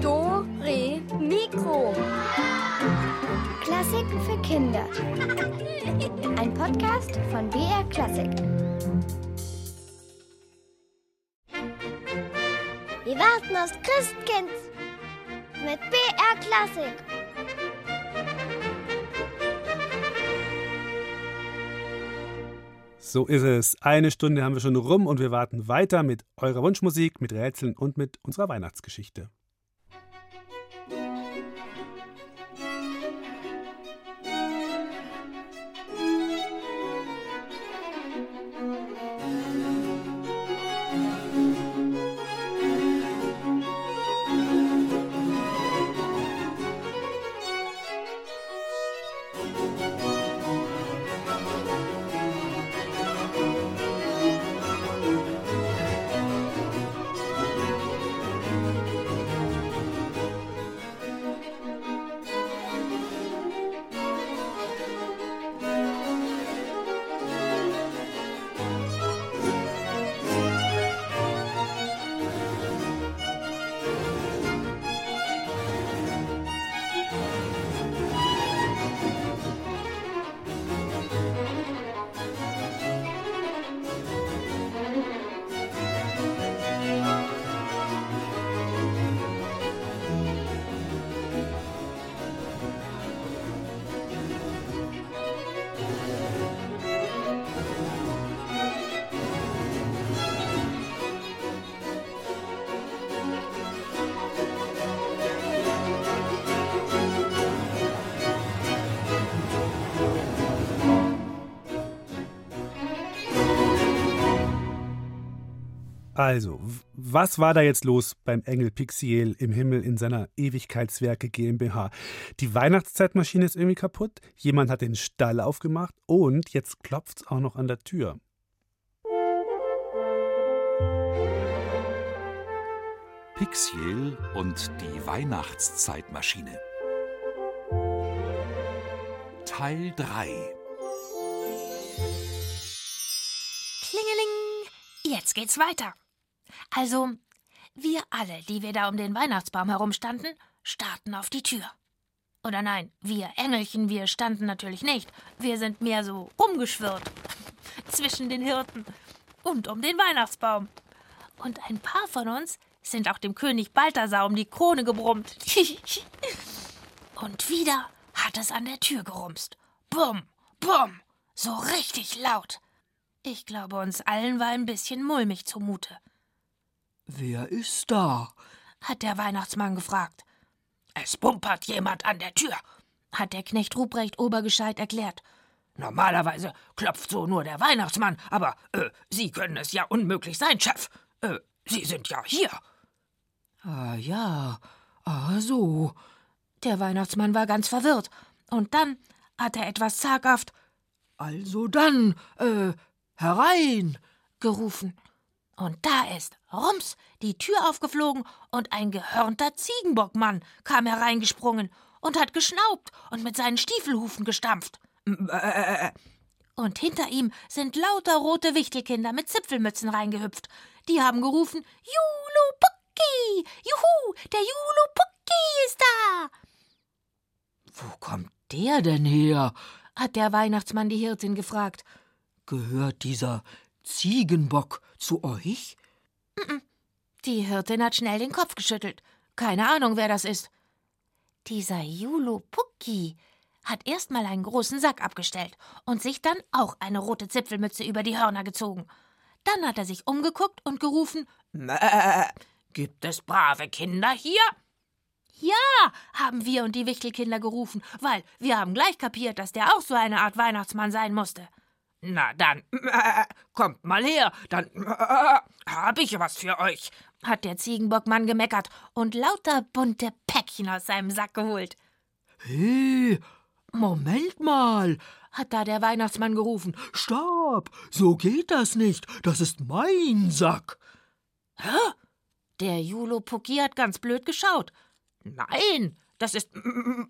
Do, Re, Mikro. Klassiken für Kinder. Ein Podcast von BR Klassik. Wir warten aufs Christkind mit BR Klassik. So ist es. Eine Stunde haben wir schon rum und wir warten weiter mit eurer Wunschmusik, mit Rätseln und mit unserer Weihnachtsgeschichte. Also, was war da jetzt los beim Engel Pixiel im Himmel in seiner Ewigkeitswerke GmbH? Die Weihnachtszeitmaschine ist irgendwie kaputt, jemand hat den Stall aufgemacht und jetzt klopft's auch noch an der Tür. Pixiel und die Weihnachtszeitmaschine. Teil 3 Klingeling! Jetzt geht's weiter. Also, wir alle, die wir da um den Weihnachtsbaum herumstanden, starrten auf die Tür. Oder nein, wir Engelchen, wir standen natürlich nicht. Wir sind mehr so rumgeschwirrt. Zwischen den Hirten und um den Weihnachtsbaum. Und ein paar von uns sind auch dem König Balthasar um die Krone gebrummt. und wieder hat es an der Tür gerumst. Bumm, bumm, so richtig laut. Ich glaube, uns allen war ein bisschen mulmig zumute. Wer ist da? hat der Weihnachtsmann gefragt. Es pumpert jemand an der Tür, hat der Knecht Ruprecht Obergescheit erklärt. Normalerweise klopft so nur der Weihnachtsmann, aber äh, Sie können es ja unmöglich sein, Chef. Äh, Sie sind ja hier. Ah ja, ah so. Der Weihnachtsmann war ganz verwirrt. Und dann hat er etwas zaghaft Also dann, äh, herein, gerufen. Und da ist, rums, die Tür aufgeflogen und ein gehörnter Ziegenbockmann kam hereingesprungen und hat geschnaubt und mit seinen Stiefelhufen gestampft. Und hinter ihm sind lauter rote Wichtelkinder mit Zipfelmützen reingehüpft. Die haben gerufen: Julu Juhu, der Julu ist da! Wo kommt der denn her? hat der Weihnachtsmann die Hirtin gefragt. Gehört dieser Ziegenbock zu euch? Die Hirtin hat schnell den Kopf geschüttelt. Keine Ahnung, wer das ist. Dieser Julupucki hat erst mal einen großen Sack abgestellt und sich dann auch eine rote Zipfelmütze über die Hörner gezogen. Dann hat er sich umgeguckt und gerufen: Mäh, gibt es brave Kinder hier? Ja, haben wir und die Wichtelkinder gerufen, weil wir haben gleich kapiert, dass der auch so eine Art Weihnachtsmann sein musste. Na dann, äh, kommt mal her, dann äh, hab ich was für euch, hat der Ziegenbockmann gemeckert und lauter bunte Päckchen aus seinem Sack geholt. Hey, Moment mal, hat da der Weihnachtsmann gerufen. Stopp, so geht das nicht, das ist mein Sack. Hä? Der Julo Pucki hat ganz blöd geschaut. Nein, das ist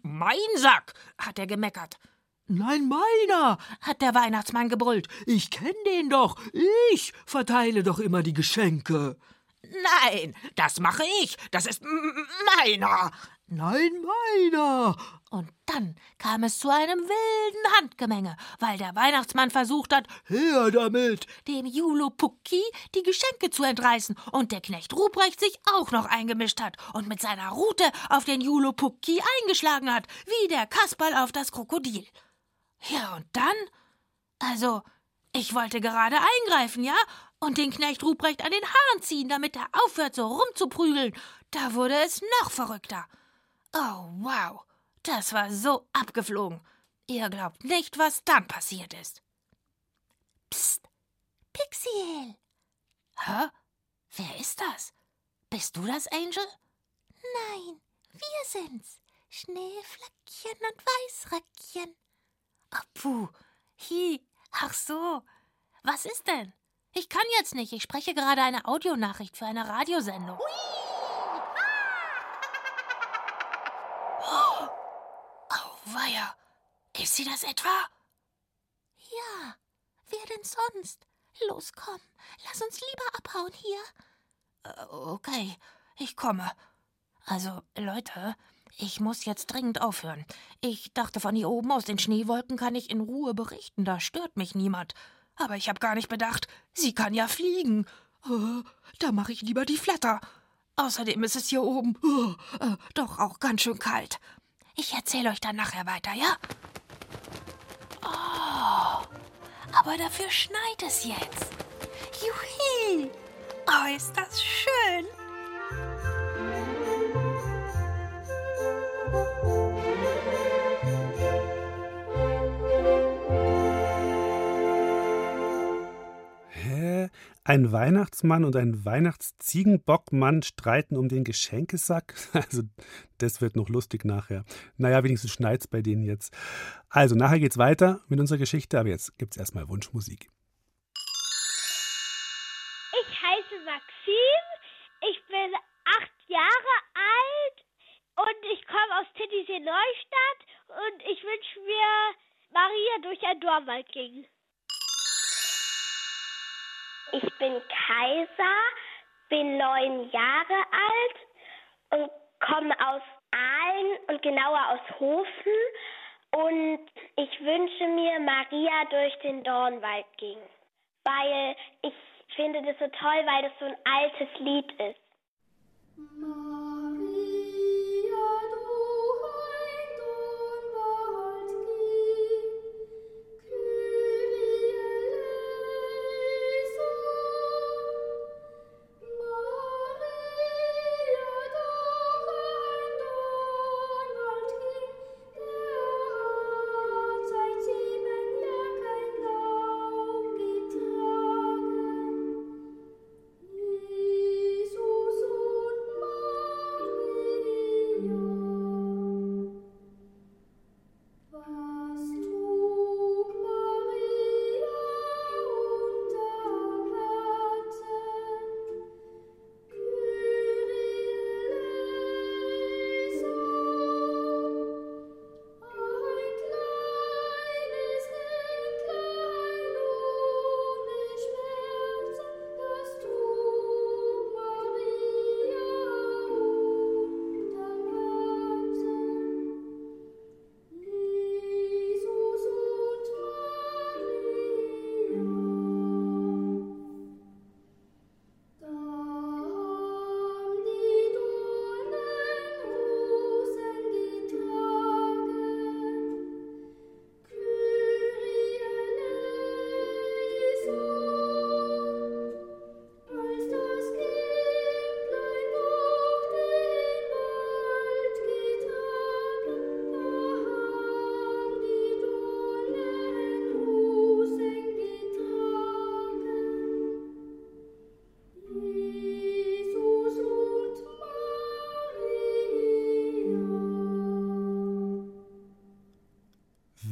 mein Sack, hat er gemeckert. Nein, meiner, hat der Weihnachtsmann gebrüllt. ich kenn den doch. Ich verteile doch immer die Geschenke. Nein, das mache ich. Das ist meiner. Nein, meiner. Und dann kam es zu einem wilden Handgemenge, weil der Weihnachtsmann versucht hat, Her damit. dem Julopucki die Geschenke zu entreißen und der Knecht Ruprecht sich auch noch eingemischt hat und mit seiner Rute auf den Julopucki eingeschlagen hat, wie der Kasperl auf das Krokodil. Ja, und dann? Also, ich wollte gerade eingreifen, ja? Und den Knecht Ruprecht an den Haaren ziehen, damit er aufhört, so rumzuprügeln. Da wurde es noch verrückter. Oh, wow. Das war so abgeflogen. Ihr glaubt nicht, was dann passiert ist. Psst, Pixiel. Hä? Wer ist das? Bist du das, Angel? Nein, wir sind's. Schneeflöckchen und Weißröckchen. Ach, puh. Hi. Ach so. Was ist denn? Ich kann jetzt nicht. Ich spreche gerade eine Audionachricht für eine Radiosendung. Oh, weia. Ist sie das etwa? Ja. Wer denn sonst? Los, komm. Lass uns lieber abhauen hier. Äh, okay, ich komme. Also, Leute, ich muss jetzt dringend aufhören. Ich dachte, von hier oben aus den Schneewolken kann ich in Ruhe berichten. Da stört mich niemand. Aber ich habe gar nicht bedacht, sie kann ja fliegen. Äh, da mache ich lieber die Flatter. Außerdem ist es hier oben äh, äh, doch auch ganz schön kalt. Ich erzähle euch dann nachher weiter, ja? Oh, aber dafür schneit es jetzt. Juhi! Oh, ist das schön. Ein Weihnachtsmann und ein Weihnachtsziegenbockmann streiten um den Geschenkesack? Also, das wird noch lustig nachher. Naja, wenigstens schneit's bei denen jetzt. Also, nachher geht's weiter mit unserer Geschichte, aber jetzt gibt's erstmal Wunschmusik. Ich heiße Maxim, ich bin acht Jahre alt und ich komme aus Titisee Neustadt und ich wünsche mir Maria durch ein Dornwald ging. Ich bin Kaiser, bin neun Jahre alt und komme aus Aalen und genauer aus Hofen. Und ich wünsche mir, Maria durch den Dornwald ging. Weil ich finde das so toll, weil das so ein altes Lied ist.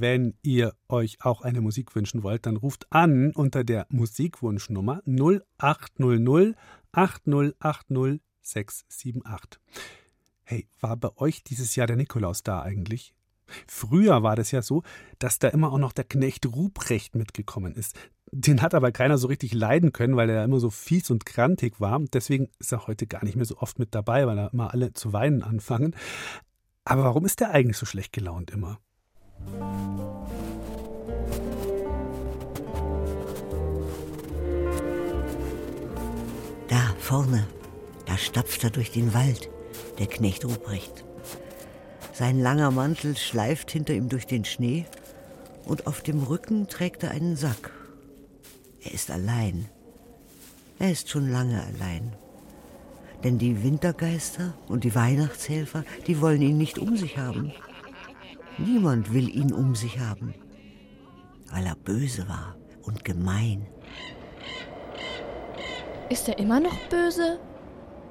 Wenn ihr euch auch eine Musik wünschen wollt, dann ruft an unter der Musikwunschnummer 0800 8080 678. Hey, war bei euch dieses Jahr der Nikolaus da eigentlich? Früher war das ja so, dass da immer auch noch der Knecht Ruprecht mitgekommen ist. Den hat aber keiner so richtig leiden können, weil er immer so fies und grantig war. Deswegen ist er heute gar nicht mehr so oft mit dabei, weil da immer alle zu weinen anfangen. Aber warum ist der eigentlich so schlecht gelaunt immer? Da vorne, da stapft er durch den Wald, der Knecht Ruprecht. Sein langer Mantel schleift hinter ihm durch den Schnee und auf dem Rücken trägt er einen Sack. Er ist allein. Er ist schon lange allein. Denn die Wintergeister und die Weihnachtshelfer, die wollen ihn nicht um sich haben. Niemand will ihn um sich haben, weil er böse war und gemein. Ist er immer noch böse?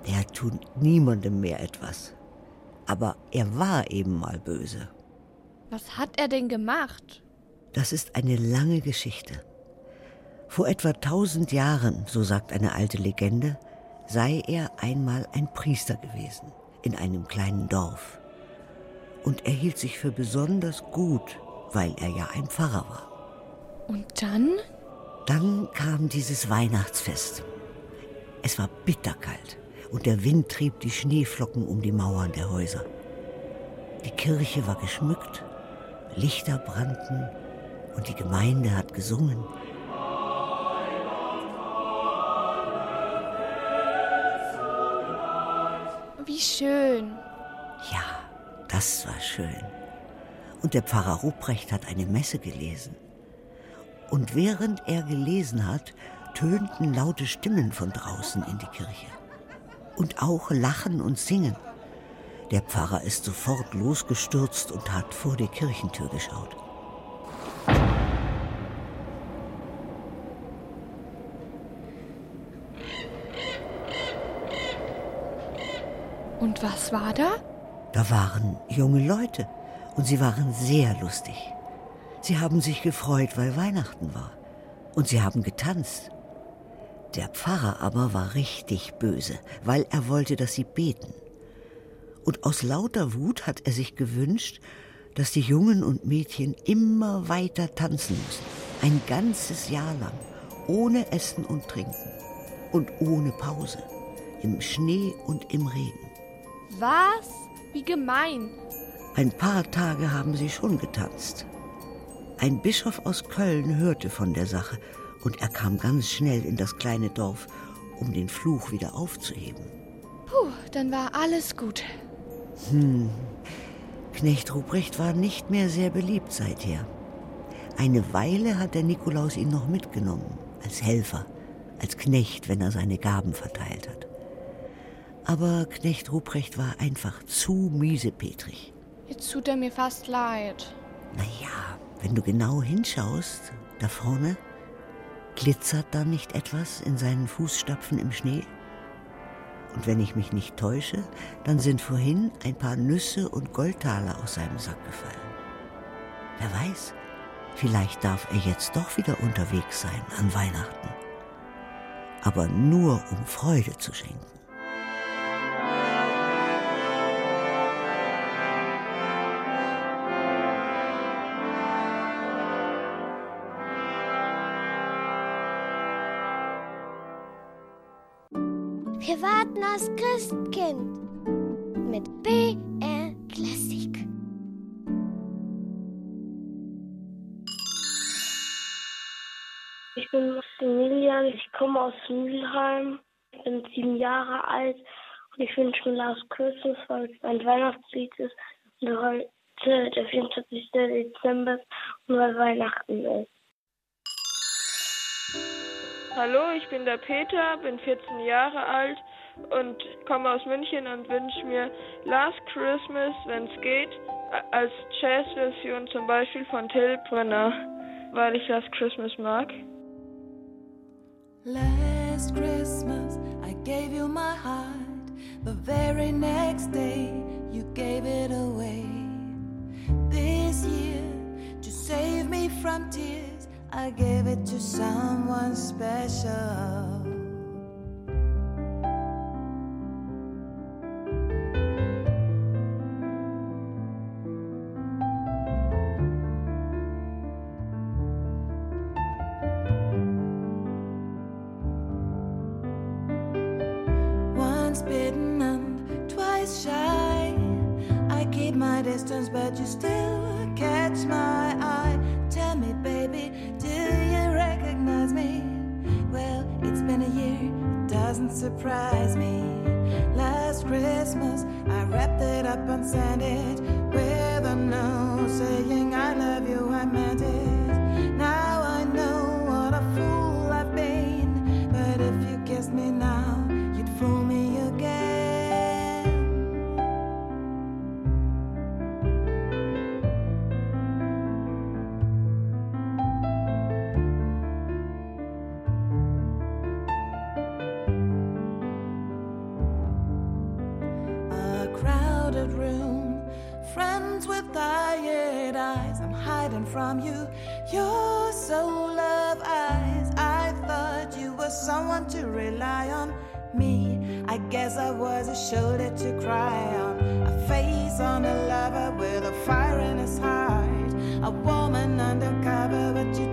Er tut niemandem mehr etwas. Aber er war eben mal böse. Was hat er denn gemacht? Das ist eine lange Geschichte. Vor etwa tausend Jahren, so sagt eine alte Legende, sei er einmal ein Priester gewesen in einem kleinen Dorf. Und er hielt sich für besonders gut, weil er ja ein Pfarrer war. Und dann? Dann kam dieses Weihnachtsfest. Es war bitterkalt und der Wind trieb die Schneeflocken um die Mauern der Häuser. Die Kirche war geschmückt, Lichter brannten und die Gemeinde hat gesungen. Wie schön. Ja, das war schön. Und der Pfarrer Ruprecht hat eine Messe gelesen. Und während er gelesen hat, tönten laute Stimmen von draußen in die Kirche. Und auch Lachen und Singen. Der Pfarrer ist sofort losgestürzt und hat vor die Kirchentür geschaut. Und was war da? Da waren junge Leute und sie waren sehr lustig. Sie haben sich gefreut, weil Weihnachten war. Und sie haben getanzt. Der Pfarrer aber war richtig böse, weil er wollte, dass sie beten. Und aus lauter Wut hat er sich gewünscht, dass die Jungen und Mädchen immer weiter tanzen müssen. Ein ganzes Jahr lang, ohne Essen und Trinken und ohne Pause, im Schnee und im Regen. Was? Wie gemein. Ein paar Tage haben sie schon getanzt. Ein Bischof aus Köln hörte von der Sache und er kam ganz schnell in das kleine Dorf, um den Fluch wieder aufzuheben. Puh, dann war alles gut. Hm. Knecht Ruprecht war nicht mehr sehr beliebt seither. Eine Weile hat der Nikolaus ihn noch mitgenommen, als Helfer, als Knecht, wenn er seine Gaben verteilt hat. Aber Knecht Ruprecht war einfach zu miesepetrig. Jetzt tut er mir fast leid. Naja, wenn du genau hinschaust, da vorne, glitzert da nicht etwas in seinen Fußstapfen im Schnee? Und wenn ich mich nicht täusche, dann sind vorhin ein paar Nüsse und Goldtaler aus seinem Sack gefallen. Wer weiß, vielleicht darf er jetzt doch wieder unterwegs sein an Weihnachten. Aber nur um Freude zu schenken. Wir warten aufs Christkind mit BR Klassik. Ich bin Maximilian, ich komme aus Mülheim, ich bin sieben Jahre alt und ich wünsche mir Last Christmas, weil es ein Weihnachtslied ist und heute der 24. Dezember und weil Weihnachten ist. Hallo, ich bin der Peter, bin 14 Jahre alt und komme aus München und wünsche mir Last Christmas, wenn es geht, als Jazzversion zum Beispiel von Till Brunner, weil ich Last Christmas mag. Last Christmas I gave you my heart. The very next day you gave it away. This year to save me from tears I gave it to someone special. Once bitten and twice shy. I keep my distance, but you still catch my. Doesn't surprise me. Last Christmas, I wrapped it up and sent hiding from you, your soul of eyes. I thought you were someone to rely on. Me, I guess I was a shoulder to cry on, a face on a lover with a fire in his heart, a woman undercover, but you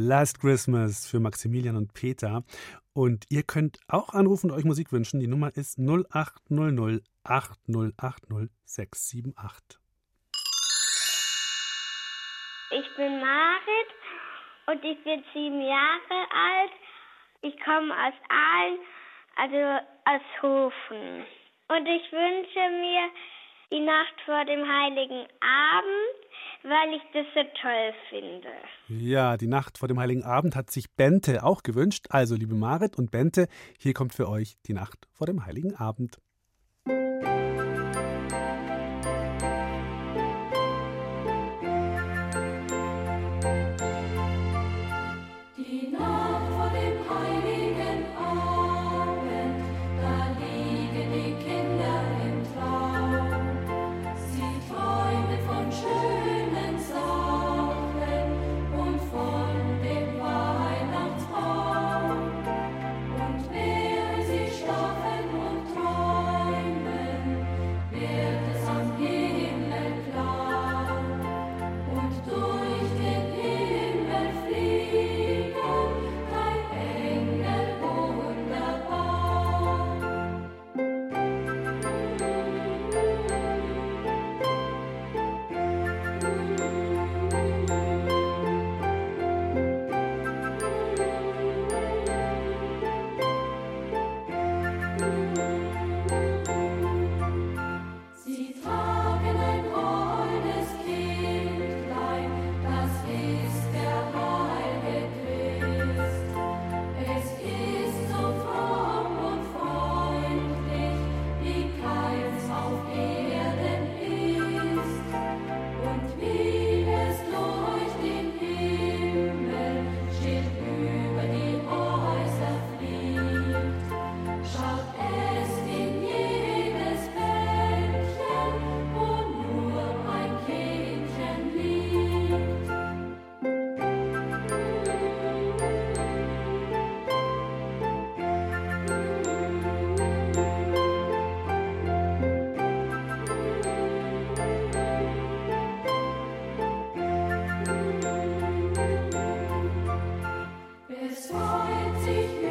Last Christmas für Maximilian und Peter. Und ihr könnt auch anrufen und euch Musik wünschen. Die Nummer ist 0800 8080 678. Ich bin Marit und ich bin sieben Jahre alt. Ich komme aus Aalen, also aus Hofen. Und ich wünsche mir die Nacht vor dem Heiligen Abend, weil ich das so toll finde. Ja, die Nacht vor dem Heiligen Abend hat sich Bente auch gewünscht. Also, liebe Marit und Bente, hier kommt für euch die Nacht vor dem Heiligen Abend. Freut sich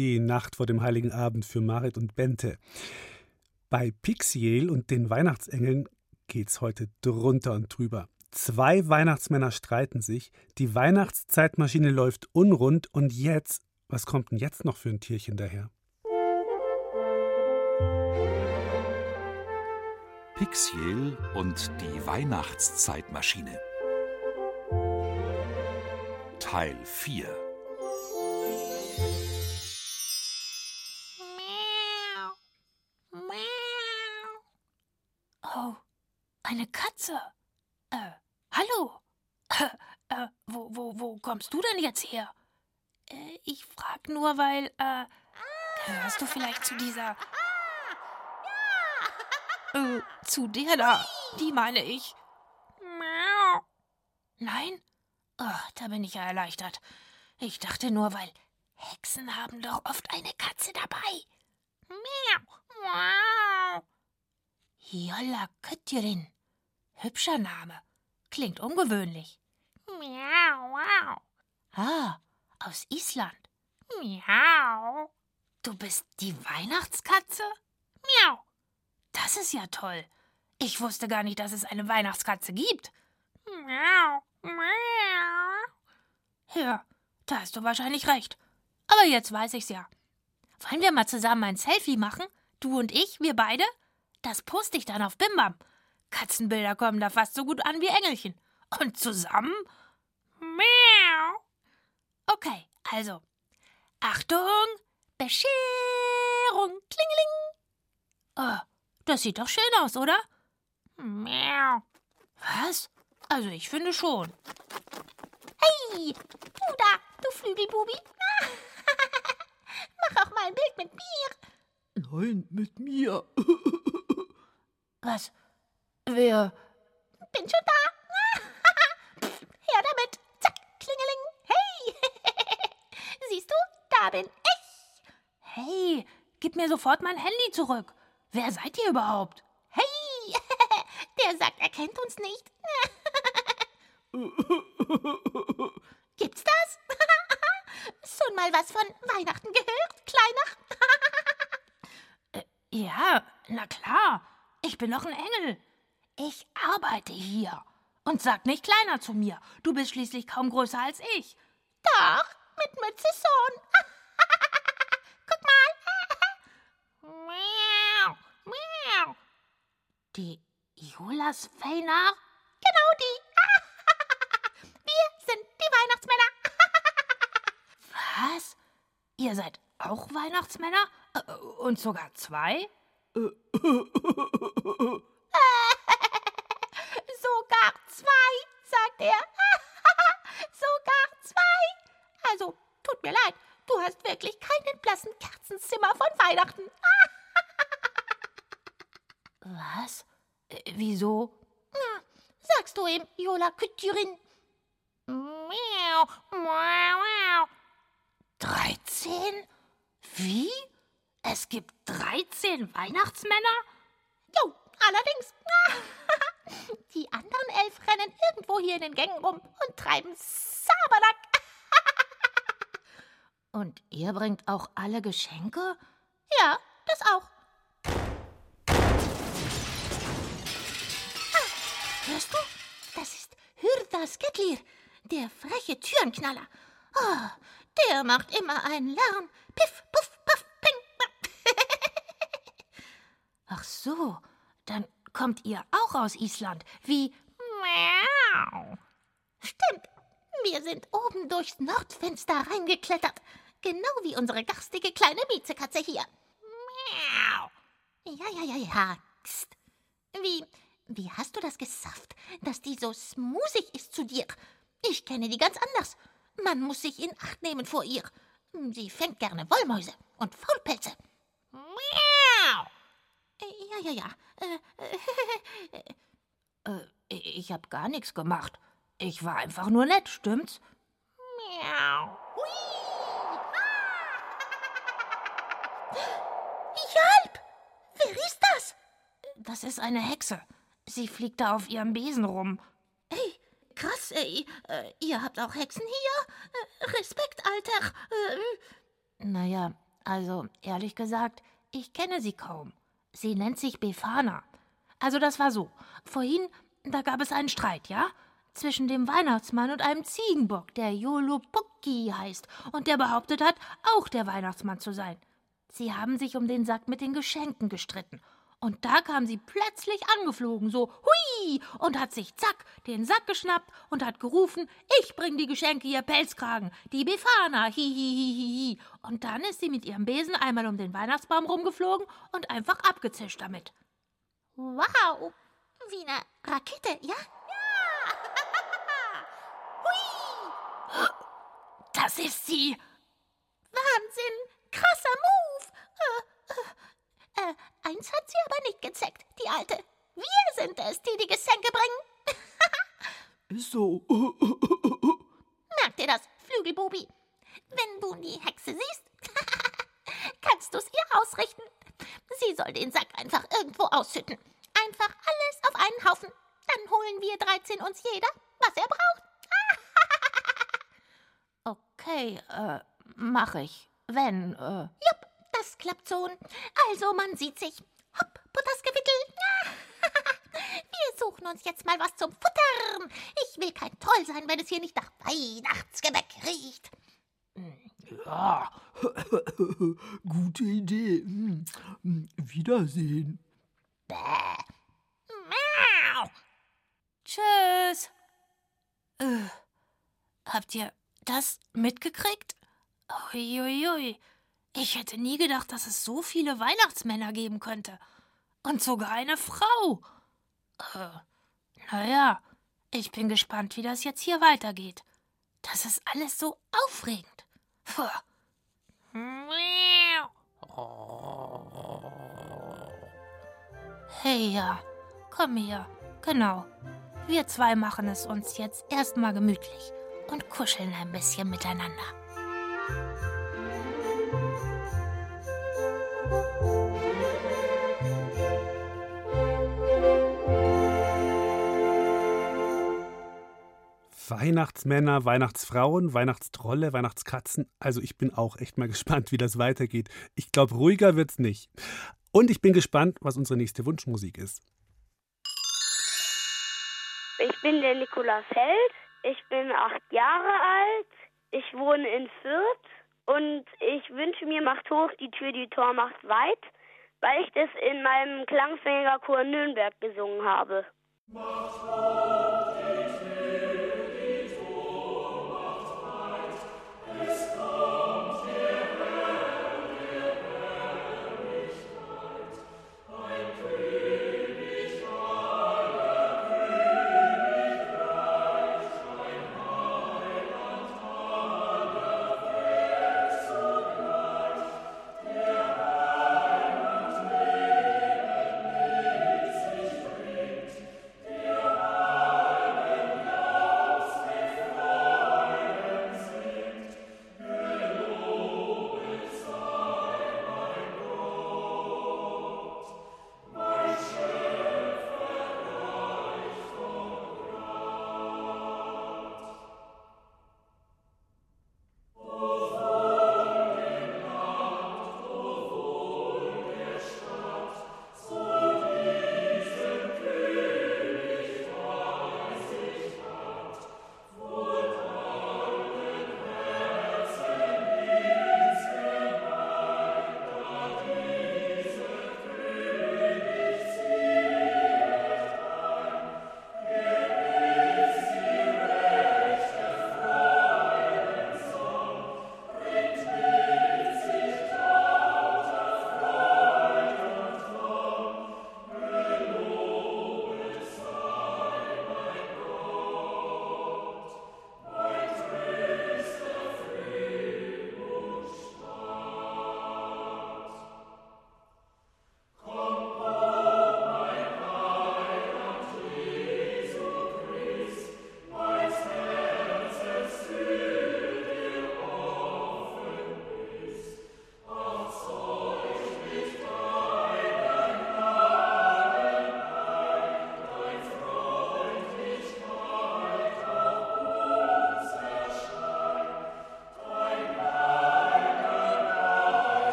die Nacht vor dem Heiligen Abend für Marit und Bente. Bei Pixiel und den Weihnachtsengeln geht's heute drunter und drüber. Zwei Weihnachtsmänner streiten sich, die Weihnachtszeitmaschine läuft unrund und jetzt, was kommt denn jetzt noch für ein Tierchen daher? Pixiel und die Weihnachtszeitmaschine. Teil 4 Oh, eine Katze. Äh, hallo. Äh, äh, wo, wo, wo kommst du denn jetzt her? Äh, ich frag nur, weil, äh, gehörst du vielleicht zu dieser. Äh, zu der da. Die meine ich. Nein? Oh, da bin ich ja erleichtert. Ich dachte nur, weil Hexen haben doch oft eine Katze dabei. Jolla Köttjerin. Hübscher Name. Klingt ungewöhnlich. Ah, aus Island. Miau. Du bist die Weihnachtskatze? Miau. Das ist ja toll. Ich wusste gar nicht, dass es eine Weihnachtskatze gibt. Miau. Miau. Ja, da hast du wahrscheinlich recht. Aber jetzt weiß ich's ja. Wollen wir mal zusammen ein Selfie machen? Du und ich, wir beide? Das poste ich dann auf Bimbam. Katzenbilder kommen da fast so gut an wie Engelchen. Und zusammen? Miau. Okay, also. Achtung! Bescherung! Klingeling! Oh, das sieht doch schön aus, oder? Miau. Was? Also, ich finde schon. Hey, du da, du Flügelbubi. Mach auch mal ein Bild mit mir. Nein, mit mir. Was? Wer? Bin schon da. Her damit. Zack, klingeling. Hey. Siehst du, da bin ich. Hey, gib mir sofort mein Handy zurück. Wer seid ihr überhaupt? Hey, der sagt, er kennt uns nicht. Gibt's das? Schon mal was von Weihnachten gehört, Kleiner? äh, ja, na klar. Ich bin doch ein Engel. Ich arbeite hier. Und sag nicht kleiner zu mir. Du bist schließlich kaum größer als ich. Doch, mit Mütze schon. Guck mal. Miau, miau. Die Jolas Feiner? Genau die. Wir sind die Weihnachtsmänner. Was? Ihr seid auch Weihnachtsmänner? Äh, Und sogar zwei? Sogar zwei, sagt er. Sogar zwei. Also, tut mir leid, du hast wirklich keinen blassen Kerzenzimmer von Weihnachten. Was? Äh, Wieso? Na, sagst du ihm, Jola Kütürin. Miau, miau, miau. 13? Wie? Es gibt 13 Weihnachtsmänner? Jo, allerdings. Die anderen elf rennen irgendwo hier in den Gängen rum und treiben Sabernack. Und ihr bringt auch alle Geschenke? Ja, das auch. Ah, hörst du? Das ist Hürda Skettlir, der freche Türenknaller. Oh, der macht immer einen Lärm. Piff, puff, puff, ping. Ach so, dann kommt ihr auch aus Island, wie Miau. Stimmt, wir sind oben durchs Nordfenster reingeklettert. Genau wie unsere garstige kleine Miezekatze hier. Miau. Ja, ja, ja, ja. Psst. Wie, wie hast du das gesafft, dass die so smoothig ist zu dir? Ich kenne die ganz anders. Man muss sich in Acht nehmen vor ihr. Sie fängt gerne Wollmäuse und Faulpelze. Miau. Ja, ja, ja. Äh, äh, ich hab gar nichts gemacht. Ich war einfach nur nett, stimmt's? Miau. Jalp! Wer ist das? Das ist eine Hexe. Sie fliegt da auf ihrem Besen rum. Hey, krass, ey. Äh, ihr habt auch Hexen hier? Äh, Respekt, Alter. Äh, Naja, also ehrlich gesagt, ich kenne sie kaum. Sie nennt sich Befana. Also das war so. Vorhin, da gab es einen Streit, ja? Zwischen dem Weihnachtsmann und einem Ziegenbock, der Yolopukki heißt und der behauptet hat, auch der Weihnachtsmann zu sein. Sie haben sich um den Sack mit den Geschenken gestritten. Und da kam sie plötzlich angeflogen, so hui, und hat sich zack den Sack geschnappt und hat gerufen, ich bring die Geschenke, ihr Pelzkragen, die Befana, hihihihihi. Und dann ist sie mit ihrem Besen einmal um den Weihnachtsbaum rumgeflogen und einfach abgezischt damit. Wow, wie eine Rakete, ja? Hui! Das ist sie! Wahnsinn! Krasser Move! Äh, äh, eins hat sie aber nicht gezeckt, die Alte. Wir sind es, die die Geschenke bringen. Ist so. Merkt ihr das, Flügelbubi? Wenn du die Hexe siehst, kannst du es ihr ausrichten. Sie soll den Sack einfach irgendwo ausschütten. Einfach alles auf einen Haufen. Dann holen wir 13 uns jeder, was er braucht. okay, äh, mach ich. Wenn, äh. Jupp, klappt so. Also, man sieht sich. Hopp, Buttersgewittel. Wir suchen uns jetzt mal was zum Futtern. Ich will kein Toll sein, wenn es hier nicht nach Weihnachtsgebäck riecht. Ja, gute Idee. Wiedersehen. Bäh. Miau. Tschüss. Äh, habt ihr das mitgekriegt? Uiuiui. Ich hätte nie gedacht, dass es so viele Weihnachtsmänner geben könnte. Und sogar eine Frau. Äh, naja, ich bin gespannt, wie das jetzt hier weitergeht. Das ist alles so aufregend. Puh. Hey ja, komm her. Genau. Wir zwei machen es uns jetzt erstmal gemütlich und kuscheln ein bisschen miteinander. Weihnachtsmänner, Weihnachtsfrauen, Weihnachtstrolle, Weihnachtskatzen. Also ich bin auch echt mal gespannt, wie das weitergeht. Ich glaube, ruhiger wird's nicht. Und ich bin gespannt, was unsere nächste Wunschmusik ist. Ich bin der Nikolaus Held. Ich bin acht Jahre alt. Ich wohne in Fürth. Und ich wünsche mir, macht hoch, die Tür, die Tor macht weit, weil ich das in meinem Klangfängerchor Nürnberg gesungen habe. Macht hoch, die Tür.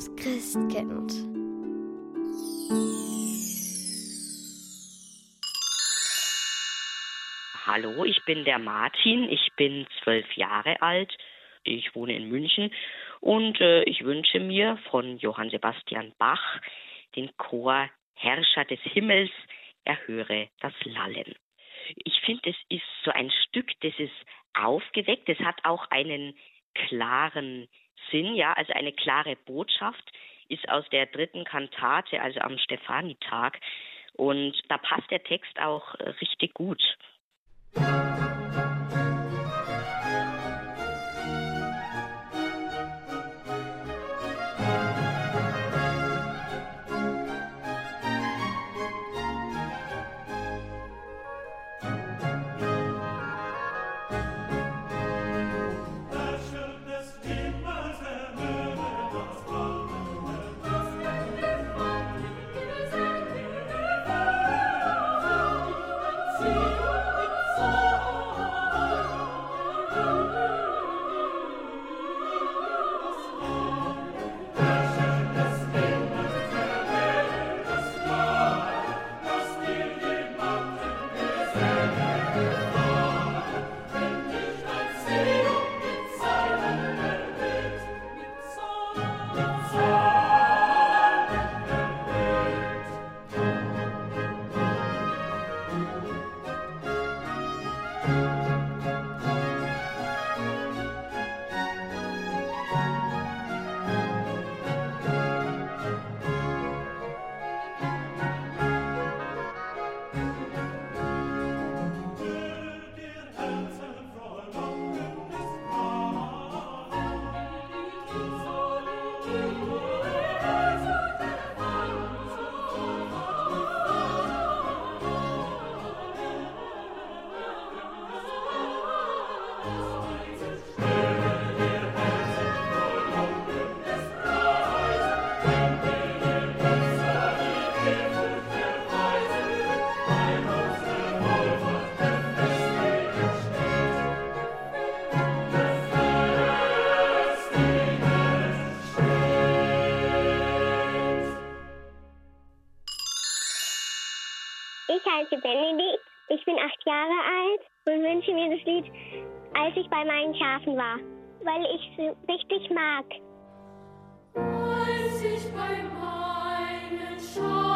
Das Christkind. Hallo, ich bin der Martin, ich bin zwölf Jahre alt, ich wohne in München. Und äh, ich wünsche mir von Johann Sebastian Bach den Chor Herrscher des Himmels, erhöre das Lallen. Ich finde, es ist so ein Stück, das ist aufgeweckt, es hat auch einen klaren Sinn, ja, also eine klare Botschaft, ist aus der dritten Kantate, also am Stefanitag. Und da passt der Text auch äh, richtig gut. Ich wünsche mir das Lied, als ich bei meinen Schafen war, weil ich es richtig mag. Als ich bei meinen Schafen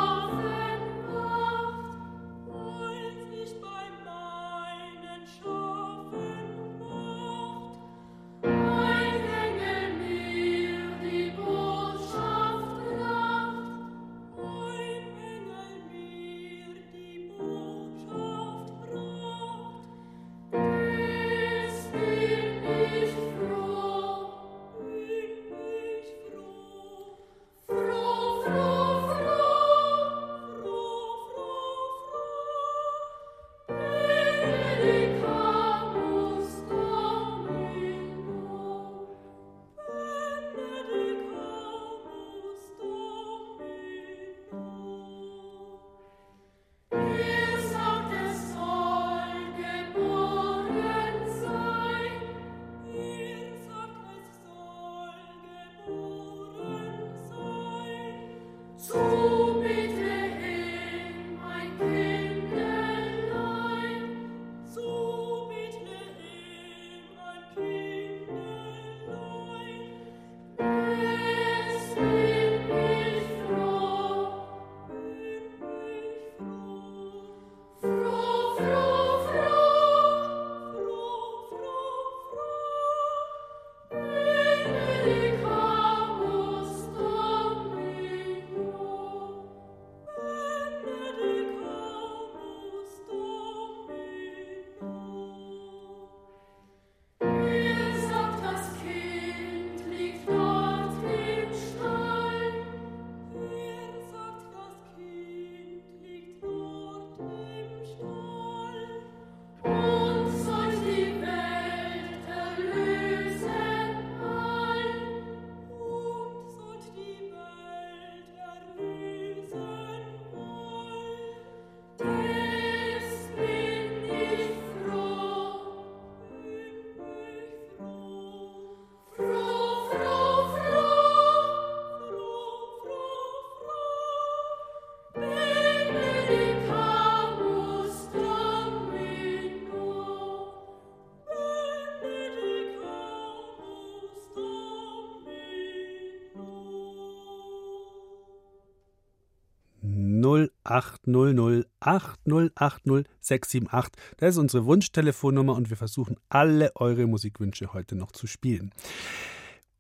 0800 8080 678. Das ist unsere Wunschtelefonnummer und wir versuchen alle eure Musikwünsche heute noch zu spielen.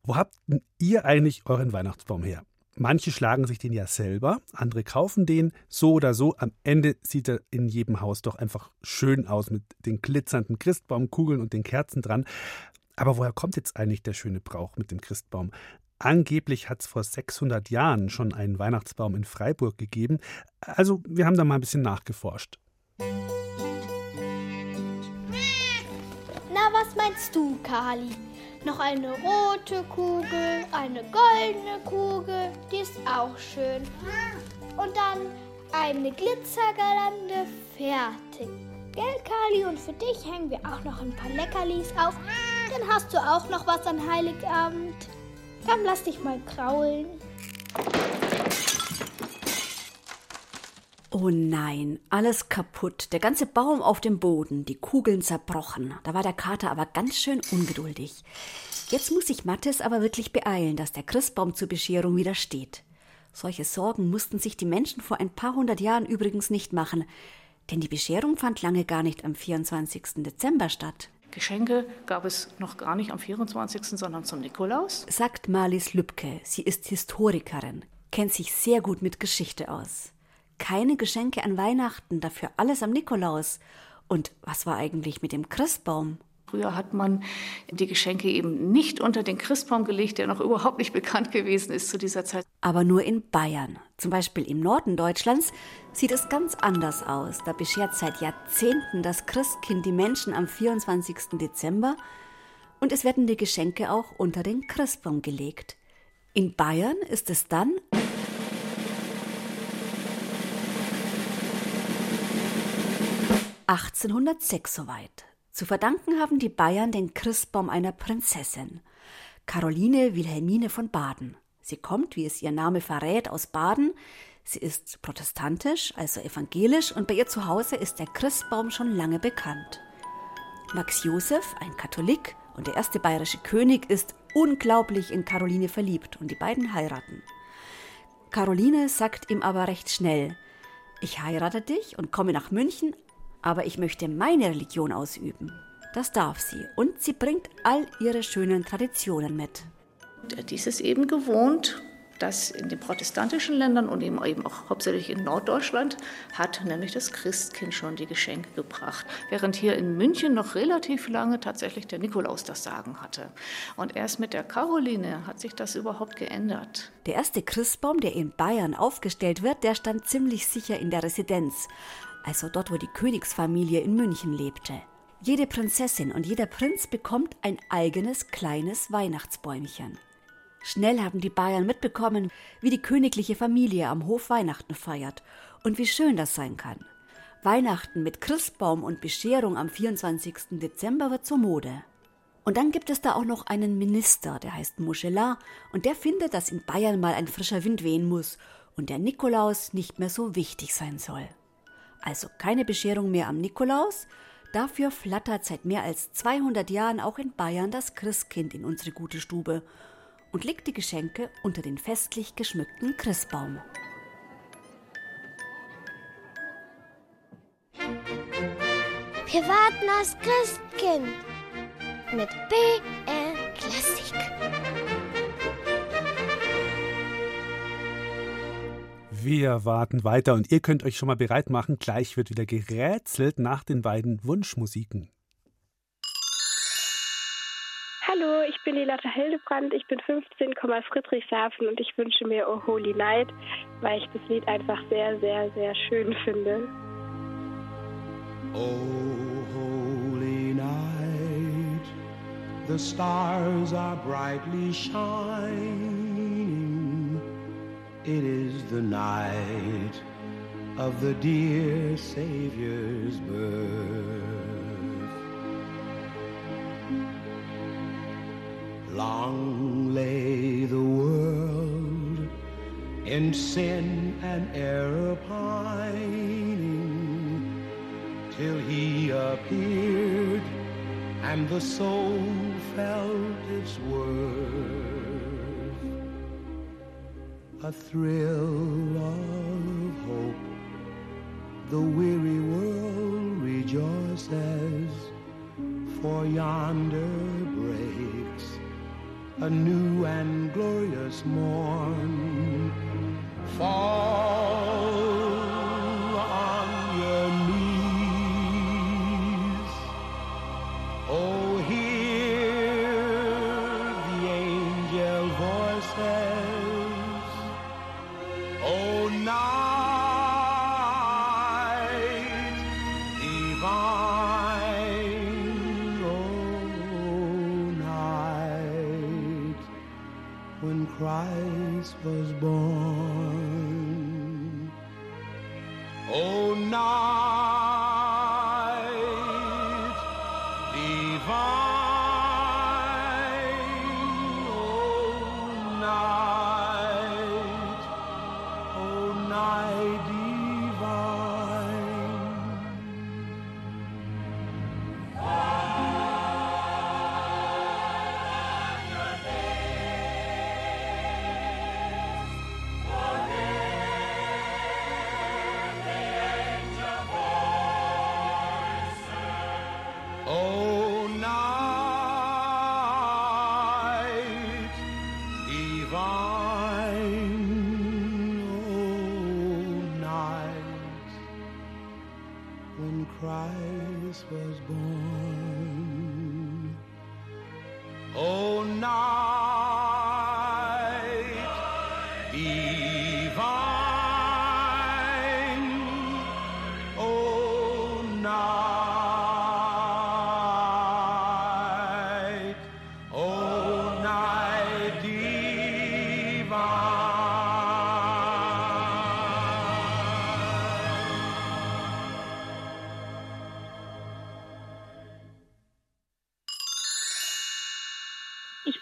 Wo habt ihr eigentlich euren Weihnachtsbaum her? Manche schlagen sich den ja selber, andere kaufen den. So oder so, am Ende sieht er in jedem Haus doch einfach schön aus mit den glitzernden Christbaumkugeln und den Kerzen dran. Aber woher kommt jetzt eigentlich der schöne Brauch mit dem Christbaum? Angeblich hat es vor 600 Jahren schon einen Weihnachtsbaum in Freiburg gegeben. Also, wir haben da mal ein bisschen nachgeforscht. Na, was meinst du, Kali? Noch eine rote Kugel, eine goldene Kugel, die ist auch schön. Und dann eine Glitzergalande fertig. Gell, Kali? Und für dich hängen wir auch noch ein paar Leckerlis auf. Dann hast du auch noch was an Heiligabend. Komm, lass dich mal kraulen. Oh nein, alles kaputt. Der ganze Baum auf dem Boden, die Kugeln zerbrochen. Da war der Kater aber ganz schön ungeduldig. Jetzt muss sich Mattes aber wirklich beeilen, dass der Christbaum zur Bescherung wieder steht. Solche Sorgen mussten sich die Menschen vor ein paar hundert Jahren übrigens nicht machen, denn die Bescherung fand lange gar nicht am 24. Dezember statt. Geschenke gab es noch gar nicht am 24., sondern zum Nikolaus. Sagt Marlies Lübke. Sie ist Historikerin, kennt sich sehr gut mit Geschichte aus. Keine Geschenke an Weihnachten, dafür alles am Nikolaus. Und was war eigentlich mit dem Christbaum? Früher hat man die Geschenke eben nicht unter den Christbaum gelegt, der noch überhaupt nicht bekannt gewesen ist zu dieser Zeit. Aber nur in Bayern. Zum Beispiel im Norden Deutschlands sieht es ganz anders aus. Da beschert seit Jahrzehnten das Christkind die Menschen am 24. Dezember und es werden die Geschenke auch unter den Christbaum gelegt. In Bayern ist es dann (1806) soweit. Zu verdanken haben die Bayern den Christbaum einer Prinzessin, Caroline Wilhelmine von Baden. Sie kommt, wie es ihr Name verrät, aus Baden. Sie ist protestantisch, also evangelisch, und bei ihr zu Hause ist der Christbaum schon lange bekannt. Max Josef, ein Katholik und der erste bayerische König, ist unglaublich in Caroline verliebt und die beiden heiraten. Caroline sagt ihm aber recht schnell, ich heirate dich und komme nach München, aber ich möchte meine Religion ausüben. Das darf sie und sie bringt all ihre schönen Traditionen mit. Dies ist eben gewohnt, dass in den protestantischen Ländern und eben auch hauptsächlich in Norddeutschland hat nämlich das Christkind schon die Geschenke gebracht, während hier in München noch relativ lange tatsächlich der Nikolaus das Sagen hatte. Und erst mit der Caroline hat sich das überhaupt geändert. Der erste Christbaum, der in Bayern aufgestellt wird, der stand ziemlich sicher in der Residenz also dort, wo die Königsfamilie in München lebte. Jede Prinzessin und jeder Prinz bekommt ein eigenes kleines Weihnachtsbäumchen. Schnell haben die Bayern mitbekommen, wie die königliche Familie am Hof Weihnachten feiert und wie schön das sein kann. Weihnachten mit Christbaum und Bescherung am 24. Dezember wird zur Mode. Und dann gibt es da auch noch einen Minister, der heißt Mouchelat, und der findet, dass in Bayern mal ein frischer Wind wehen muss und der Nikolaus nicht mehr so wichtig sein soll. Also keine Bescherung mehr am Nikolaus. Dafür flattert seit mehr als 200 Jahren auch in Bayern das Christkind in unsere gute Stube und legt die Geschenke unter den festlich geschmückten Christbaum. Wir warten aufs Christkind mit BR Wir warten weiter und ihr könnt euch schon mal bereit machen. Gleich wird wieder gerätselt nach den beiden Wunschmusiken. Hallo, ich bin die Lotte Hildebrand. Ich bin 15, komme aus Friedrichshafen und ich wünsche mir Oh Holy Night, weil ich das Lied einfach sehr, sehr, sehr schön finde. Oh Holy Night, the stars are brightly shining. It is the night of the dear Savior's birth. Long lay the world in sin and error pining till he appeared and the soul felt its worth a thrill of hope the weary world rejoices, for yonder breaks a new and glorious morn. Fall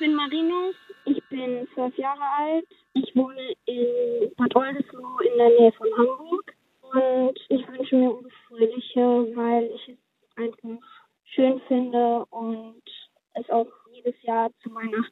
bin Marinus, ich bin zwölf Jahre alt. Ich wohne in Bad Oldesloe in der Nähe von Hamburg. Und ich wünsche mir Udo Fröhliche, weil ich es einfach schön finde und es auch jedes Jahr zu Weihnachten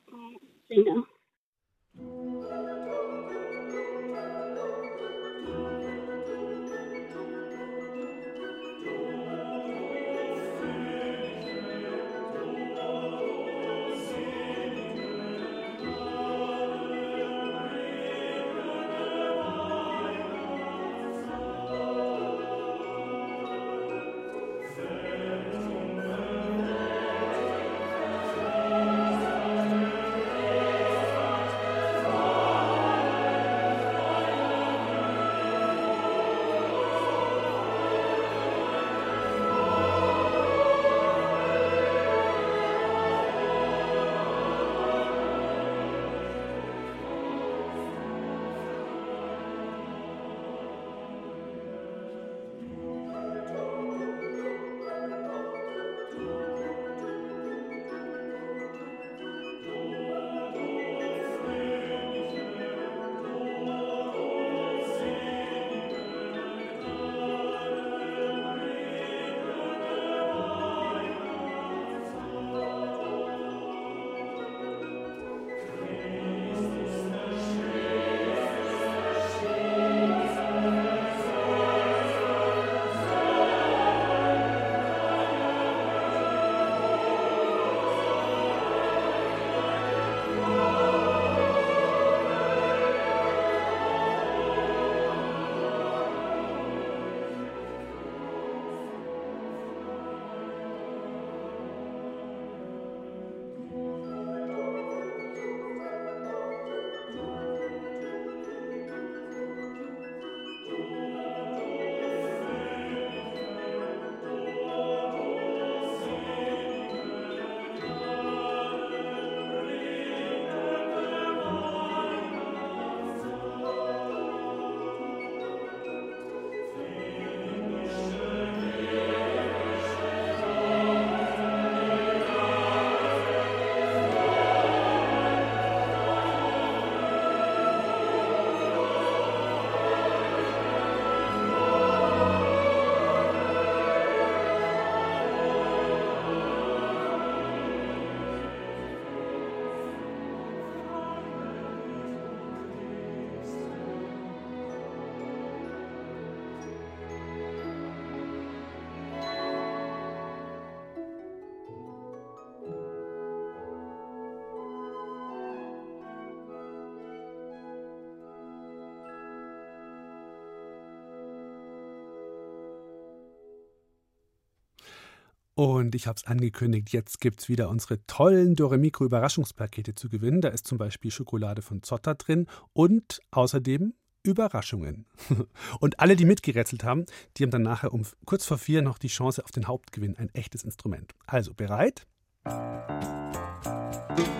Und ich habe es angekündigt, jetzt gibt es wieder unsere tollen Doremikro Überraschungspakete zu gewinnen. Da ist zum Beispiel Schokolade von Zotter drin und außerdem Überraschungen. Und alle, die mitgerätselt haben, die haben dann nachher um kurz vor vier noch die Chance auf den Hauptgewinn, ein echtes Instrument. Also bereit?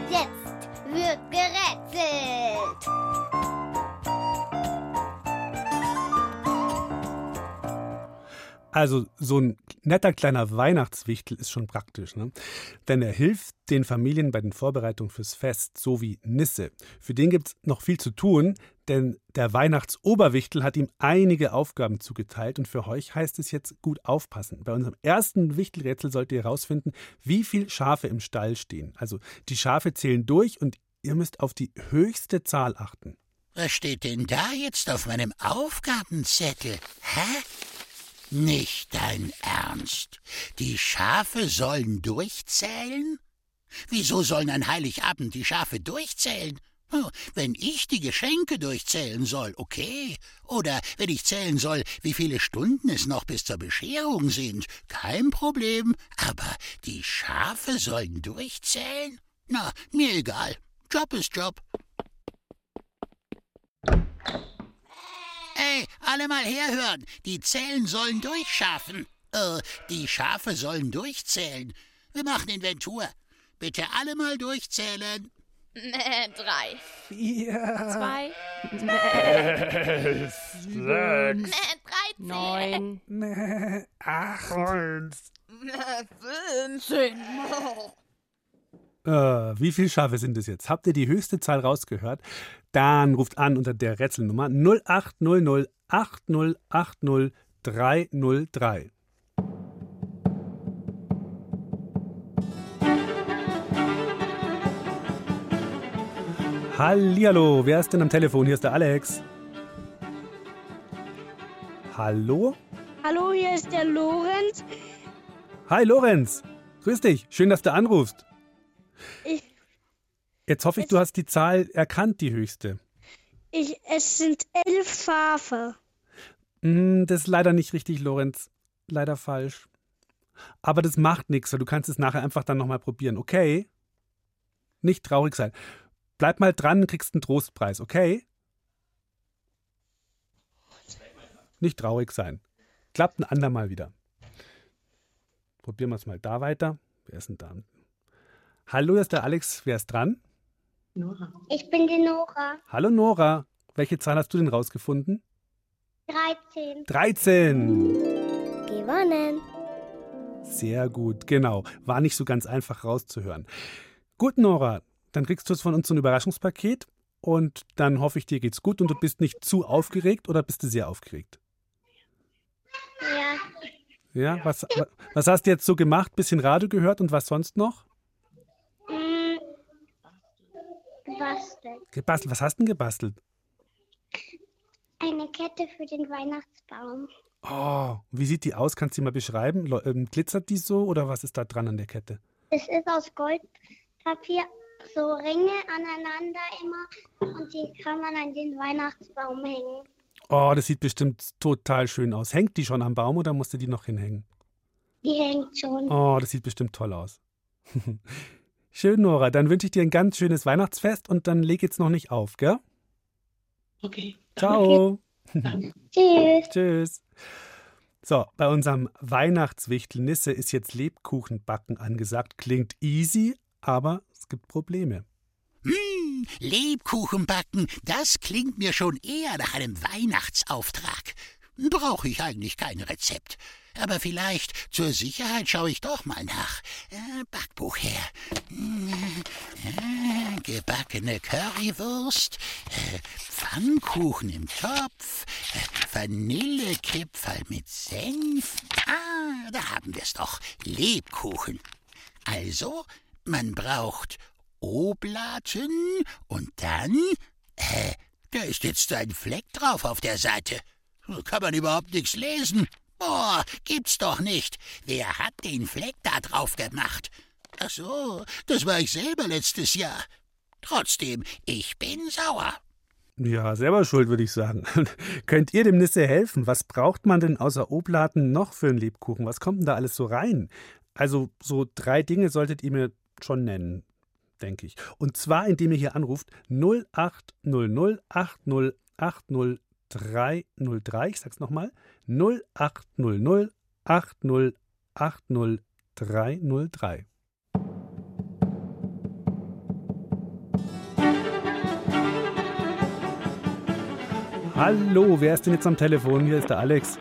Jetzt wird gerätselt. Also so ein netter kleiner Weihnachtswichtel ist schon praktisch, ne? denn er hilft den Familien bei den Vorbereitungen fürs Fest, so wie Nisse. Für den gibt es noch viel zu tun, denn der Weihnachtsoberwichtel hat ihm einige Aufgaben zugeteilt und für euch heißt es jetzt gut aufpassen. Bei unserem ersten Wichtelrätsel sollt ihr herausfinden, wie viele Schafe im Stall stehen. Also die Schafe zählen durch und ihr müsst auf die höchste Zahl achten. Was steht denn da jetzt auf meinem Aufgabenzettel? Hä? Nicht dein Ernst. Die Schafe sollen durchzählen? Wieso sollen an Heiligabend die Schafe durchzählen? Oh, Wenn ich die Geschenke durchzählen soll, okay. Oder wenn ich zählen soll, wie viele Stunden es noch bis zur Bescherung sind, kein Problem. Aber die Schafe sollen durchzählen? Na, mir egal. Job ist Job. Ey, alle mal herhören. Die Zellen sollen durchschaffen. Äh, die Schafe sollen durchzählen. Wir machen Inventur. Bitte alle mal durchzählen. Mäh, drei. Vier. Zwei. Mäh, sechs, dreizehn. Neun. Nee, acht. Eins. Fünfzehn. Äh, wie viele Schafe sind es jetzt? Habt ihr die höchste Zahl rausgehört? Dann ruft an unter der Rätselnummer 0800 8080 303. Hallihallo, wer ist denn am Telefon? Hier ist der Alex. Hallo? Hallo, hier ist der Lorenz. Hi Lorenz, grüß dich, schön, dass du anrufst. Ich, Jetzt hoffe ich, du hast die Zahl erkannt, die höchste. ich, es sind elf Schafe. Hm, das ist leider nicht richtig, Lorenz. Leider falsch. Aber das macht nichts, weil du kannst es nachher einfach dann nochmal probieren, okay? Nicht traurig sein. Bleib mal dran, kriegst einen Trostpreis, okay? Nicht traurig sein. Klappt ein andermal wieder. Probieren wir es mal da weiter. Wer ist denn da? Hallo, hier ist der Alex. Wer ist dran? Nora. Ich bin die Nora. Hallo Nora. Welche Zahl hast du denn rausgefunden? 13. 13. Gewonnen. Sehr gut, genau. War nicht so ganz einfach rauszuhören. Gut, Nora, dann kriegst du es von uns so ein Überraschungspaket und dann hoffe ich, dir geht's gut und du bist nicht zu aufgeregt oder bist du sehr aufgeregt? Ja. Ja, was, was hast du jetzt so gemacht? Bisschen Radio gehört und was sonst noch? Mm, gebastelt. Gebastelt. Was hast du denn gebastelt? Eine Kette für den Weihnachtsbaum. Oh, wie sieht die aus? Kannst du die mal beschreiben? Ähm, Glitzert die so oder was ist da dran an der Kette? Es ist aus Goldpapier, so Ringe aneinander immer und die kann man an den Weihnachtsbaum hängen. Oh, das sieht bestimmt total schön aus. Hängt die schon am Baum oder musst du die noch hinhängen? Die hängt schon. Oh, das sieht bestimmt toll aus. Schön, Nora. Dann wünsche ich dir ein ganz schönes Weihnachtsfest und dann leg jetzt noch nicht auf, gell? Okay. Ciao. Tschüss. Tschüss. So, bei unserem Weihnachtswichtel Nisse ist jetzt Lebkuchenbacken angesagt. Klingt easy, aber es gibt Probleme. Hm, Lebkuchen backen, das klingt mir schon eher nach einem Weihnachtsauftrag. Brauche ich eigentlich kein Rezept. Aber vielleicht zur Sicherheit schaue ich doch mal nach. Äh, Backbuch her. Äh, gebackene Currywurst, äh, Pfannkuchen im Topf, äh, Vanillekipferl mit Senf. Ah, da haben wir es doch. Lebkuchen. Also, man braucht Oblaten und dann. Äh, da ist jetzt ein Fleck drauf auf der Seite. Kann man überhaupt nichts lesen? Boah, gibt's doch nicht. Wer hat den Fleck da drauf gemacht? Ach so, das war ich selber letztes Jahr. Trotzdem, ich bin sauer. Ja, selber schuld, würde ich sagen. Könnt ihr dem Nisse helfen? Was braucht man denn außer Oblaten noch für einen Lebkuchen? Was kommt denn da alles so rein? Also so drei Dinge solltet ihr mir schon nennen, denke ich. Und zwar, indem ihr hier anruft 0800 80 80 303. Ich sag's nochmal. 0800 80 80 303. Hallo, wer ist denn jetzt am Telefon? Hier ist der Alex.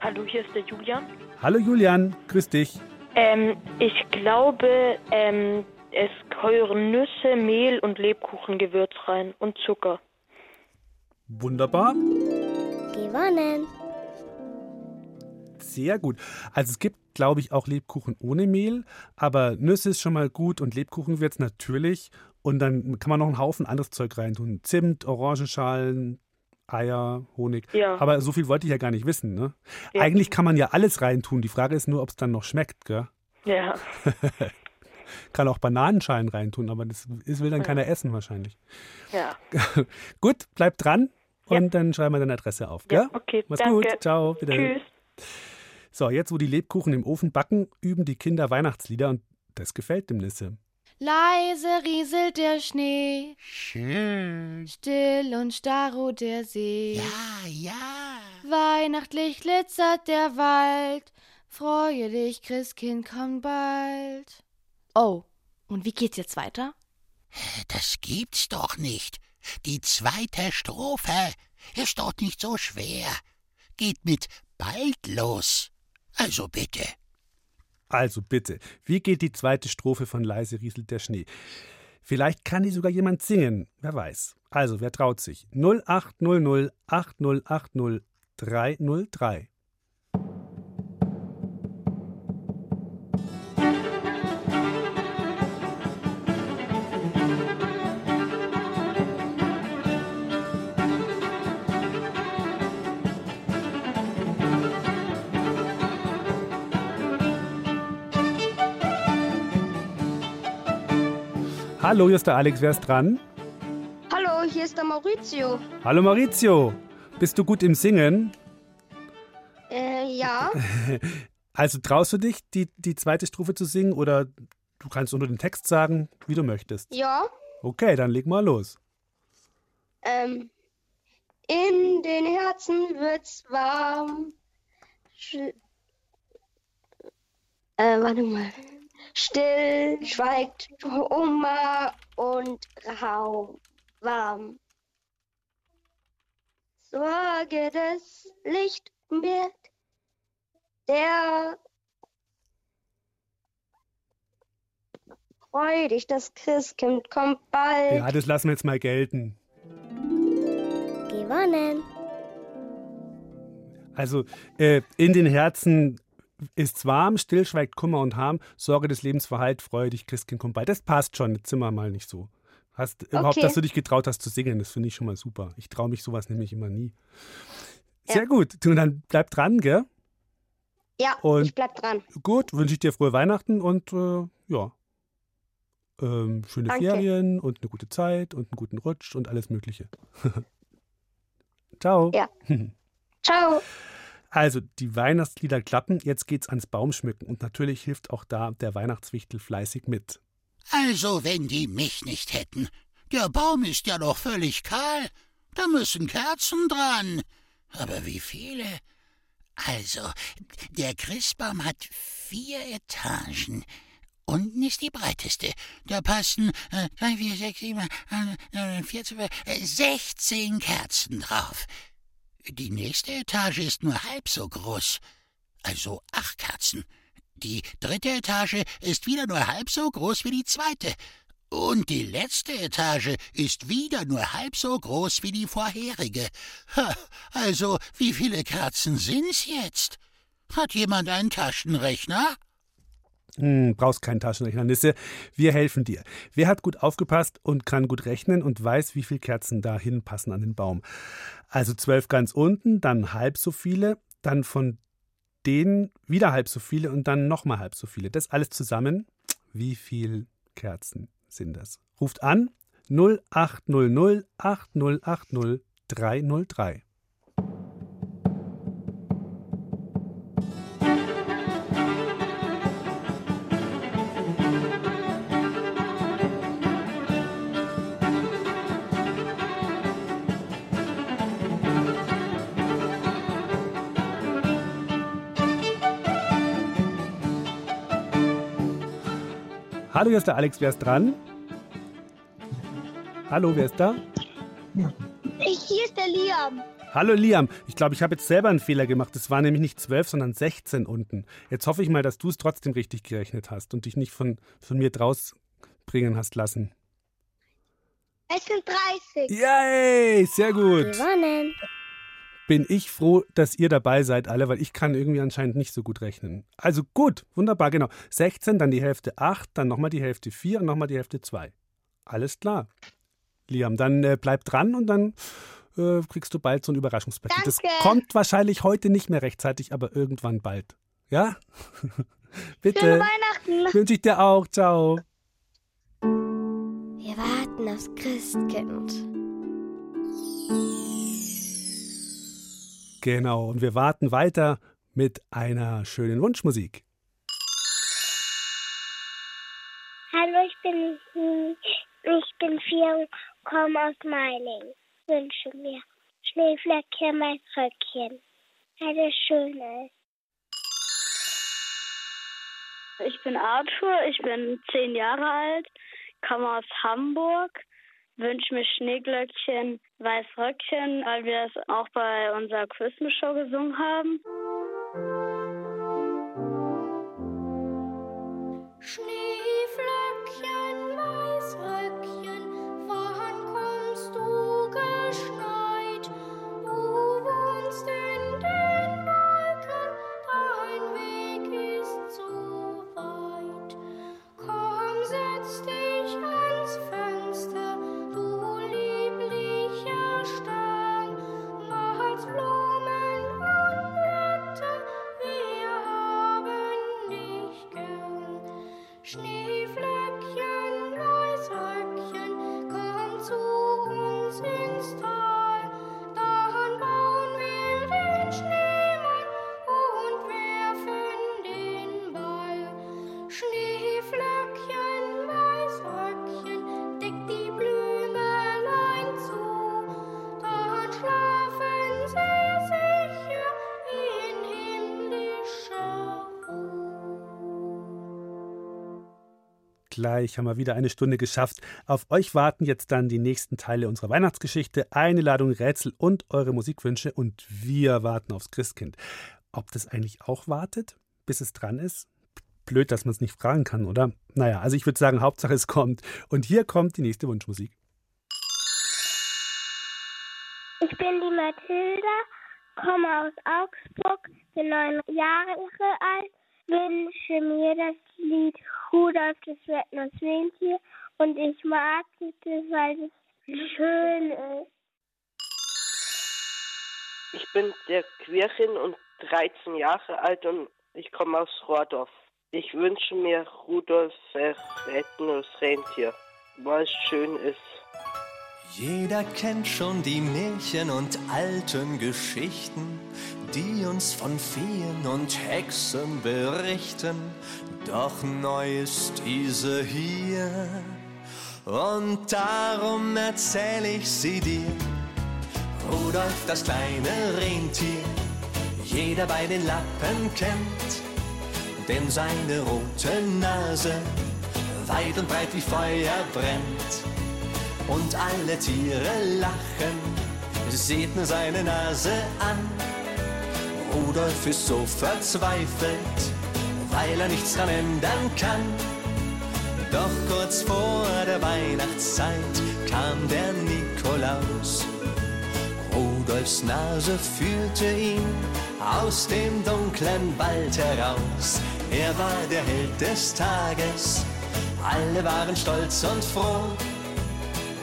Hallo, hier ist der Julian. Hallo Julian, grüß dich. Ähm, ich glaube, ähm, es gehören Nüsse, Mehl und Lebkuchengewürz rein und Zucker. Wunderbar. Gewonnen. Sehr gut. Also es gibt, glaube ich, auch Lebkuchen ohne Mehl, aber Nüsse ist schon mal gut und Lebkuchengewürz natürlich. Und dann kann man noch einen Haufen anderes Zeug reintun. Zimt, Orangenschalen, Eier, Honig. Ja. Aber so viel wollte ich ja gar nicht wissen. Ne? Ja. Eigentlich kann man ja alles reintun. Die Frage ist nur, ob es dann noch schmeckt. Gell? Ja. kann auch Bananenschalen reintun, aber das will dann Ja. keiner essen wahrscheinlich. Ja. gut, bleib dran und dann schreiben wir deine Adresse auf. Ja, Gell? okay, Mach's danke. gut. Ciao. Bitte. Tschüss. So, jetzt, wo die Lebkuchen im Ofen backen, üben die Kinder Weihnachtslieder und das gefällt dem Nisse. Leise rieselt der Schnee, Schön. still und starr ruht der See. Ja, ja. Weihnachtlich glitzert der Wald, freue dich, Christkind kommt bald. Oh, und wie geht's jetzt weiter? Das gibt's doch nicht. Die zweite Strophe ist doch nicht so schwer. Geht mit bald los. Also bitte. Also bitte, wie geht die zweite Strophe von Leise rieselt der Schnee? Vielleicht kann die sogar jemand singen, wer weiß. Also, wer traut sich? 0800 8080 303. Hallo, hier ist der Alex, wer ist dran? Hallo, hier ist der Maurizio. Hallo Maurizio, bist du gut im Singen? Äh, ja. Also traust du dich, die, die zweite Strophe zu singen oder du kannst unter den Text sagen, wie du möchtest? Ja. Okay, dann leg mal los. Ähm, in den Herzen wird's warm. Sch äh, warte mal. Still schweigt Hummer und Raum warm. Sorge das Licht wird der freudig, das Christkind kommt bald. Ja, das lassen wir jetzt mal gelten. Gewonnen. Also, äh, in den Herzen ist's warm, still schweigt Kummer und Harm, Sorge des Lebens verheilt, freue dich, Christkind kommt bald. Das passt schon, wir mal nicht so. Hast überhaupt, Okay. dass du dich getraut hast zu singen, das finde ich schon mal super. Ich traue mich sowas nämlich immer nie. Sehr Ja. gut, du, dann bleib dran, gell? Ja, Und- ich bleib dran. Gut, wünsche ich dir frohe Weihnachten und äh, ja. Ähm, schöne Danke. Ferien und eine gute Zeit und einen guten Rutsch und alles Mögliche. Ciao. Ja. Ciao. Also, die Weihnachtslieder klappen, jetzt geht's ans Baumschmücken und natürlich hilft auch da der Weihnachtswichtel fleißig mit. Also, wenn die mich nicht hätten. Der Baum ist ja noch völlig kahl. Da müssen Kerzen dran. Aber wie viele? Also, der Christbaum hat vier Etagen. Unten ist die breiteste. Da passen äh, drei, vier, sechs, sieben, äh, vier, zwölf, äh, 16 Kerzen drauf. Die nächste Etage ist nur halb so groß. Also acht Kerzen. Die dritte Etage ist wieder nur halb so groß wie die zweite. Und die letzte Etage ist wieder nur halb so groß wie die vorherige. Ha, Also, wie viele Kerzen sind's jetzt? Hat jemand einen Taschenrechner? Hm, brauchst keinen Taschenrechner, Nisse. Wir helfen dir. Wer hat gut aufgepasst und kann gut rechnen und weiß, wie viele Kerzen da hinpassen an den Baum? Also zwölf ganz unten, dann halb so viele, dann von denen wieder halb so viele und dann nochmal halb so viele. Das alles zusammen. Wie viele Kerzen sind das? Ruft an 0800 8080 Hallo, hier ist der Alex, wer ist dran? Hallo, wer ist da? Ich, hier ist der Liam. Hallo Liam, ich glaube, ich habe jetzt selber einen Fehler gemacht. Es waren nämlich nicht 12, sondern 16 unten. Jetzt hoffe ich mal, dass du es trotzdem richtig gerechnet hast und dich nicht von, von mir draus bringen hast lassen. Es sind 30. Yay, sehr gut. Gewonnen. Bin ich froh, dass ihr dabei seid, alle, weil ich kann irgendwie anscheinend nicht so gut rechnen. Also gut, wunderbar, genau. 16, dann die Hälfte 8, dann nochmal die Hälfte 4 und nochmal die Hälfte 2. Alles klar. Liam, dann äh, bleib dran und dann äh, kriegst du bald so ein Überraschungspaket. Das Danke. kommt wahrscheinlich heute nicht mehr rechtzeitig, aber irgendwann bald. Ja? Bitte. Schöne Weihnachten. Wünsche ich dir auch. Ciao. Wir warten aufs Christkind. Genau, und wir warten weiter mit einer schönen Wunschmusik. Hallo, ich bin, ich bin vier und komme aus Meiling. Wünsche mir Schneeflöckchen, mein Röckchen. Alles Schöne. Ich bin Arthur, ich bin zehn Jahre alt, komme aus Hamburg, wünsche mir Schneeglöckchen, Weißröckchen, weil wir es auch bei unserer Christmas-Show gesungen haben. Schneeflöckchen, Gleich haben wir wieder eine Stunde geschafft. Auf euch warten jetzt dann die nächsten Teile unserer Weihnachtsgeschichte, eine Ladung Rätsel und eure Musikwünsche und wir warten aufs Christkind. Ob das eigentlich auch wartet, bis es dran ist? Blöd, dass man es nicht fragen kann, oder? Naja, also ich würde sagen, Hauptsache es kommt. Und hier kommt die nächste Wunschmusik. Ich bin die Mathilda, komme aus Augsburg, bin neun Jahre alt, wünsche mir das Lied Rudolf das Rentier und ich mag es, weil es schön ist. Ich bin der Querchen und 13 Jahre alt und ich komme aus Rohrdorf. Ich wünsche mir Rudolf Red-Nosed Rentier, weil es schön ist. Jeder kennt schon die Märchen und alten Geschichten, die uns von Feen und Hexen berichten. Doch neu ist diese hier und darum erzähl ich sie dir. Rudolf, das kleine Rentier, jeder bei den Lappen kennt, denn seine rote Nase weit und breit wie Feuer brennt. Und alle Tiere lachen, seht nur seine Nase an. Rudolf ist so verzweifelt, weil er nichts dran ändern kann. Doch kurz vor der Weihnachtszeit kam der Nikolaus. Rudolfs Nase führte ihn aus dem dunklen Wald heraus. Er war der Held des Tages, alle waren stolz und froh.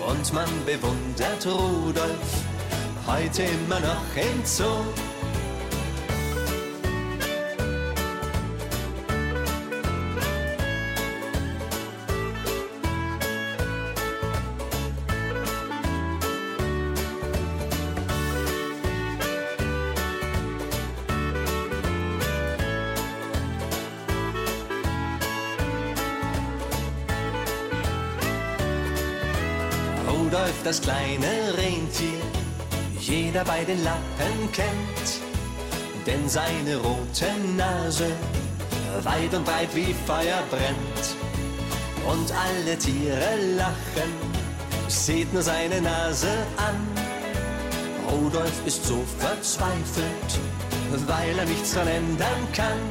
Und man bewundert Rudolf heute immer noch im Zoo. Das kleine Rentier, jeder bei den Lappen kennt, denn seine rote Nase weit und breit wie Feuer brennt. und alle Tiere lachen. Seht nur seine Nase an. Rudolf ist so verzweifelt, weil er nichts dran ändern kann.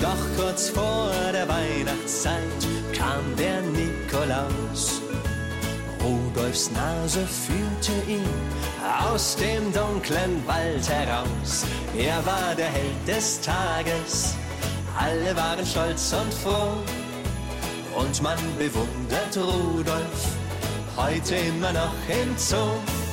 Doch kurz vor der Weihnachtszeit kam der Nikolaus. Rudolfs Nase führte ihn aus dem dunklen Wald heraus. Er war der Held des Tages, alle waren stolz und froh. Und man bewundert Rudolf heute immer noch im Zoo.